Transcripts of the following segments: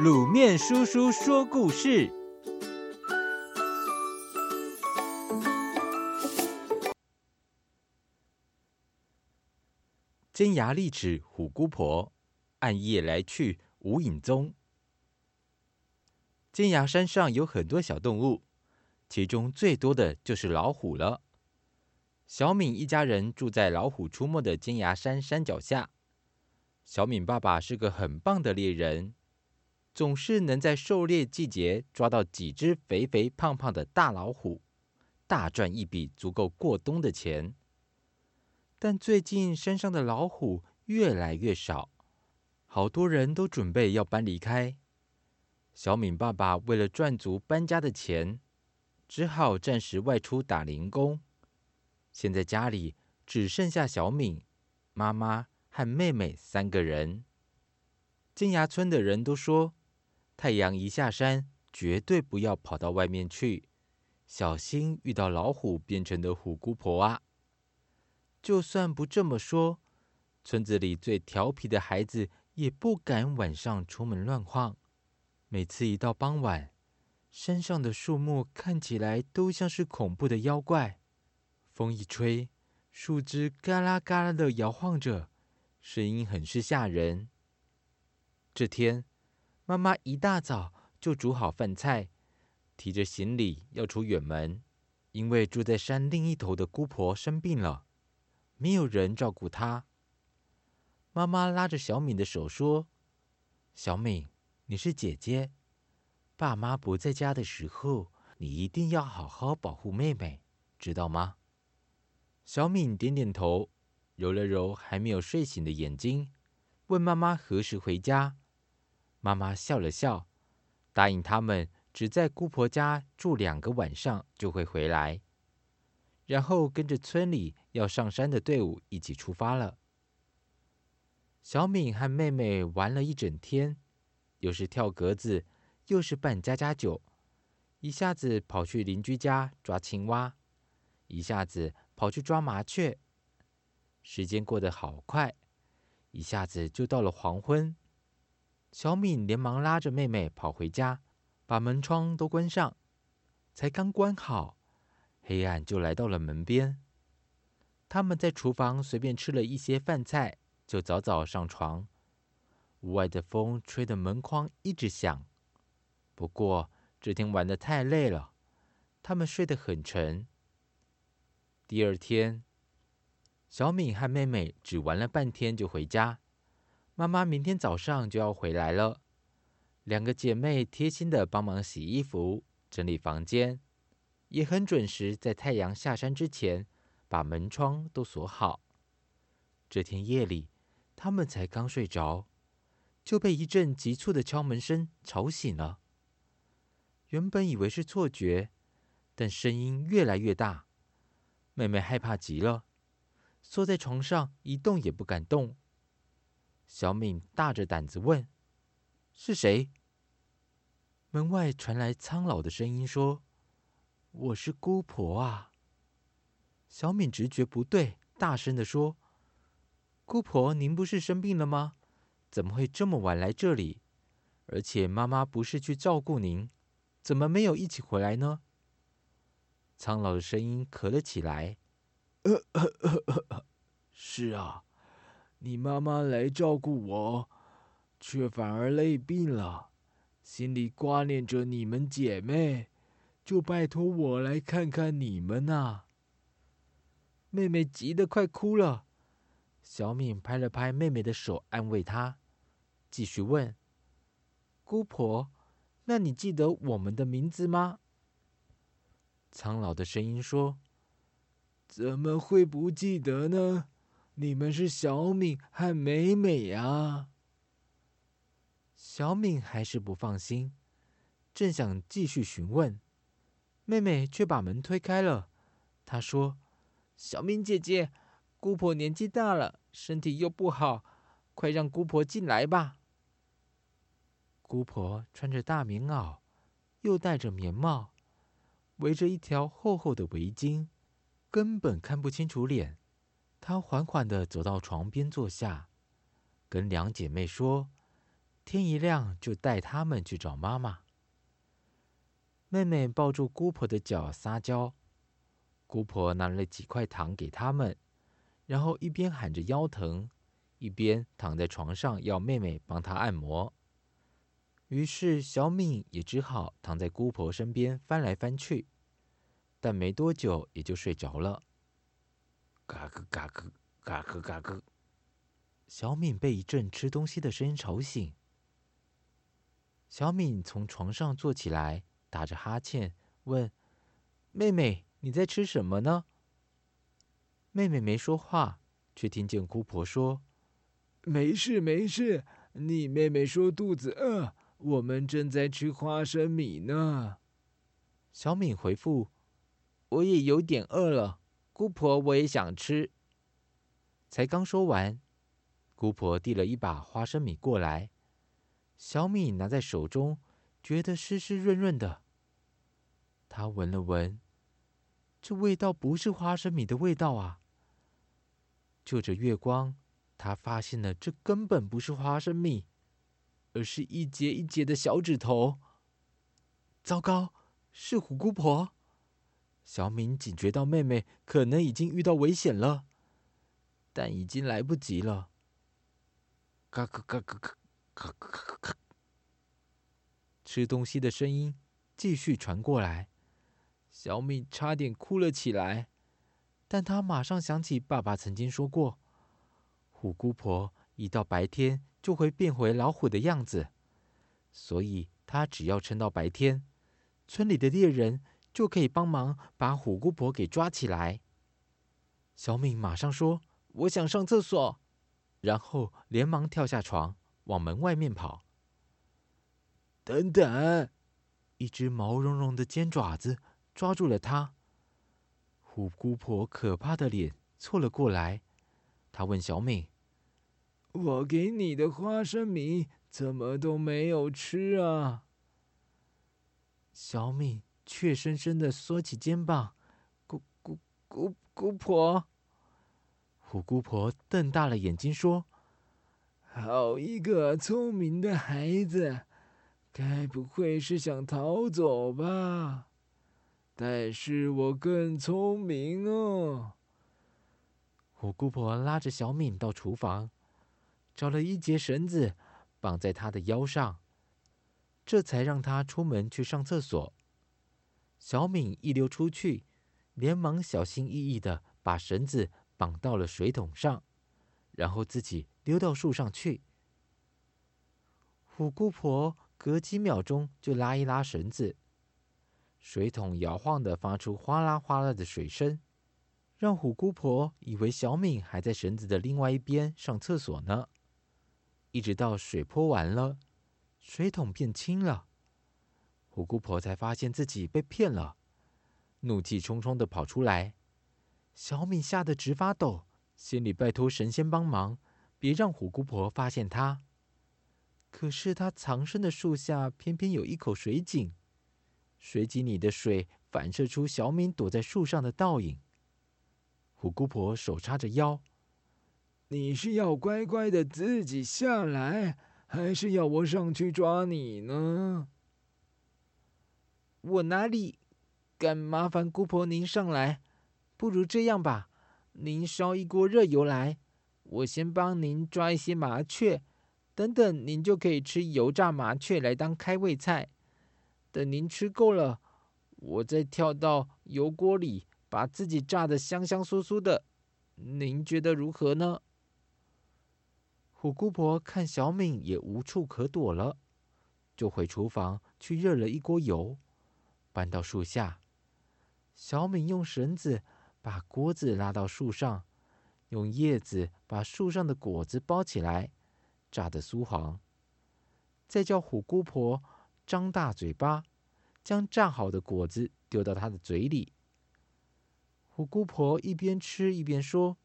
卤面叔叔说故事：尖牙利齿虎姑婆，暗夜来去无影踪。尖牙山上有很多小动物，其中最多的就是老虎了。小敏一家人住在老虎出没的尖牙山山脚下。小敏爸爸是个很棒的猎人，总是能在狩猎季节抓到几只肥肥胖胖的大老虎，大赚一笔足够过冬的钱。但最近山上的老虎越来越少，好多人都准备要搬离开。小敏爸爸为了赚足搬家的钱，只好暂时外出打零工。现在家里只剩下小敏、妈妈。和妹妹三个人，金牙村的人都说，太阳一下山，绝对不要跑到外面去，小心遇到老虎变成的虎姑婆啊！就算不这么说，村子里最调皮的孩子也不敢晚上出门乱晃。每次一到傍晚，山上的树木看起来都像是恐怖的妖怪，风一吹，树枝嘎啦嘎啦的摇晃着。声音很是吓人。这天，妈妈一大早就煮好饭菜，提着行李要出远门，因为住在山另一头的姑婆生病了，没有人照顾她。妈妈拉着小敏的手说：“小敏，你是姐姐，爸妈不在家的时候，你一定要好好保护妹妹，知道吗？”小敏点点头。揉了揉还没有睡醒的眼睛，问妈妈何时回家。妈妈笑了笑，答应他们只在姑婆家住两个晚上就会回来，然后跟着村里要上山的队伍一起出发了。小敏和妹妹玩了一整天，又是跳格子，又是扮家家酒，一下子跑去邻居家抓青蛙，一下子跑去抓麻雀。时间过得好快，一下子就到了黄昏。小敏连忙拉着妹妹跑回家，把门窗都关上。才刚关好，黑暗就来到了门边。他们在厨房随便吃了一些饭菜，就早早上床。屋外的风吹得门框一直响。不过这天玩的太累了，他们睡得很沉。第二天。小敏和妹妹只玩了半天就回家，妈妈明天早上就要回来了。两个姐妹贴心的帮忙洗衣服、整理房间，也很准时在太阳下山之前把门窗都锁好。这天夜里，他们才刚睡着，就被一阵急促的敲门声吵醒了。原本以为是错觉，但声音越来越大，妹妹害怕极了。缩在床上一动也不敢动。小敏大着胆子问：“是谁？”门外传来苍老的声音说：“我是姑婆啊。”小敏直觉不对，大声地说：“姑婆，您不是生病了吗？怎么会这么晚来这里？而且妈妈不是去照顾您，怎么没有一起回来呢？”苍老的声音咳了起来。呃呃呃呃，是啊，你妈妈来照顾我，却反而累病了，心里挂念着你们姐妹，就拜托我来看看你们呐。妹妹急得快哭了，小敏拍了拍妹妹的手，安慰她，继续问：“姑婆，那你记得我们的名字吗？”苍老的声音说。怎么会不记得呢？你们是小敏和美美呀。小敏还是不放心，正想继续询问，妹妹却把门推开了。她说：“小敏姐姐，姑婆年纪大了，身体又不好，快让姑婆进来吧。”姑婆穿着大棉袄，又戴着棉帽，围着一条厚厚的围巾。根本看不清楚脸，她缓缓地走到床边坐下，跟两姐妹说：“天一亮就带他们去找妈妈。妹妹抱住姑婆的脚撒娇，姑婆拿了几块糖给他们，然后一边喊着腰疼，一边躺在床上要妹妹帮她按摩。于是小敏也只好躺在姑婆身边翻来翻去，但没多久也就睡着了。嘎咯嘎咯嘎咯嘎咯，小敏被一阵吃东西的声音吵醒。小敏从床上坐起来。打着哈欠问：“妹妹，你在吃什么呢？”妹妹没说话，却听见姑婆说：“没事没事，你妹妹说肚子饿，我们正在吃花生米呢。”小敏回复：“我也有点饿了，姑婆，我也想吃。”才刚说完，姑婆递了一把花生米过来，小米拿在手中，觉得湿湿润润的。他闻了闻，这味道不是花生米的味道啊！就着月光，他发现了这根本不是花生米，而是一节一节的小指头。糟糕，是虎姑婆！小敏警觉到妹妹可能已经遇到危险了，但已经来不及了。嘎咯嘎咯嘎，嘎咯嘎嘎，吃东西的声音继续传过来。小敏差点哭了起来，但她马上想起爸爸曾经说过，虎姑婆一到白天就会变回老虎的样子，所以她只要撑到白天，村里的猎人就可以帮忙把虎姑婆给抓起来。小敏马上说：“我想上厕所。”然后连忙跳下床，往门外面跑。等等，一只毛茸茸的尖爪子。抓住了他，虎姑婆可怕的脸凑了过来。她问小敏：“我给你的花生米怎么都没有吃啊？”小敏怯生生的缩起肩膀：“姑姑姑姑婆。”虎姑婆瞪大了眼睛说：“好一个聪明的孩子，该不会是想逃走吧？”但是我更聪明哦！虎姑婆拉着小敏到厨房，找了一节绳子绑在她的腰上，这才让她出门去上厕所。小敏一溜出去，连忙小心翼翼地把绳子绑到了水桶上，然后自己溜到树上去。虎姑婆隔几秒钟就拉一拉绳子。水桶摇晃的发出哗啦哗啦的水声，让虎姑婆以为小敏还在绳子的另外一边上厕所呢。一直到水泼完了，水桶变轻了，虎姑婆才发现自己被骗了，怒气冲冲的跑出来。小敏吓得直发抖，心里拜托神仙帮忙，别让虎姑婆发现她。可是她藏身的树下偏偏有一口水井。水井里的水反射出小敏躲在树上的倒影。虎姑婆手叉着腰：“你是要乖乖的自己下来，还是要我上去抓你呢？”“我哪里敢麻烦姑婆您上来？不如这样吧，您烧一锅热油来，我先帮您抓一些麻雀，等等您就可以吃油炸麻雀来当开胃菜。”等您吃够了，我再跳到油锅里，把自己炸得香香酥酥的。您觉得如何呢？虎姑婆看小敏也无处可躲了，就回厨房去热了一锅油，搬到树下。小敏用绳子把锅子拉到树上，用叶子把树上的果子包起来，炸得酥黄，再叫虎姑婆。张大嘴巴，将炸好的果子丢到他的嘴里。虎姑婆一边吃一边说：“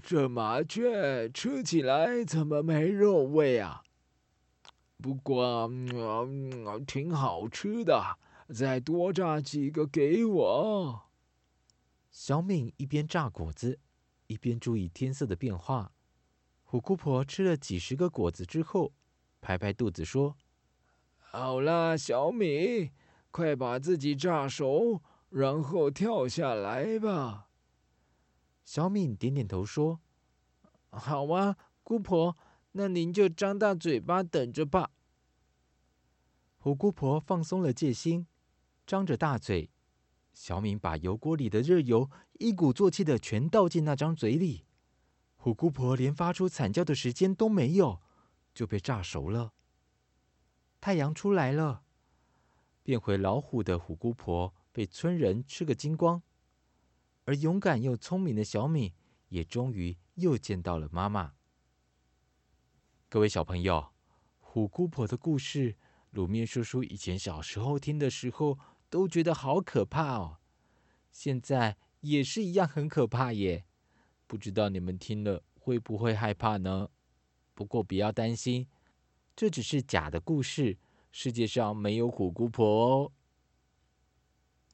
这麻雀吃起来怎么没肉味啊？不过，嗯，挺好吃的，再多炸几个给我。”小敏一边炸果子，一边注意天色的变化。虎姑婆吃了几十个果子之后，拍拍肚子说：“好了，小敏，快把自己炸熟，然后跳下来吧。”小敏点点头说：“好啊，姑婆，那您就张大嘴巴等着吧。”虎姑婆放松了戒心，张着大嘴。小敏把油锅里的热油一鼓作气的全倒进那张嘴里，虎姑婆连发出惨叫的时间都没有，就被炸熟了。太阳出来了，变回老虎的虎姑婆被村人吃个精光，而勇敢又聪明的小敏也终于又见到了妈妈。各位小朋友，虎姑婆的故事。卤面叔叔以前小时候听的时候，都觉得好可怕哦。现在也是一样很可怕耶。不知道你们听了会不会害怕呢？不过不要担心，这只是假的故事，世界上没有虎姑婆哦。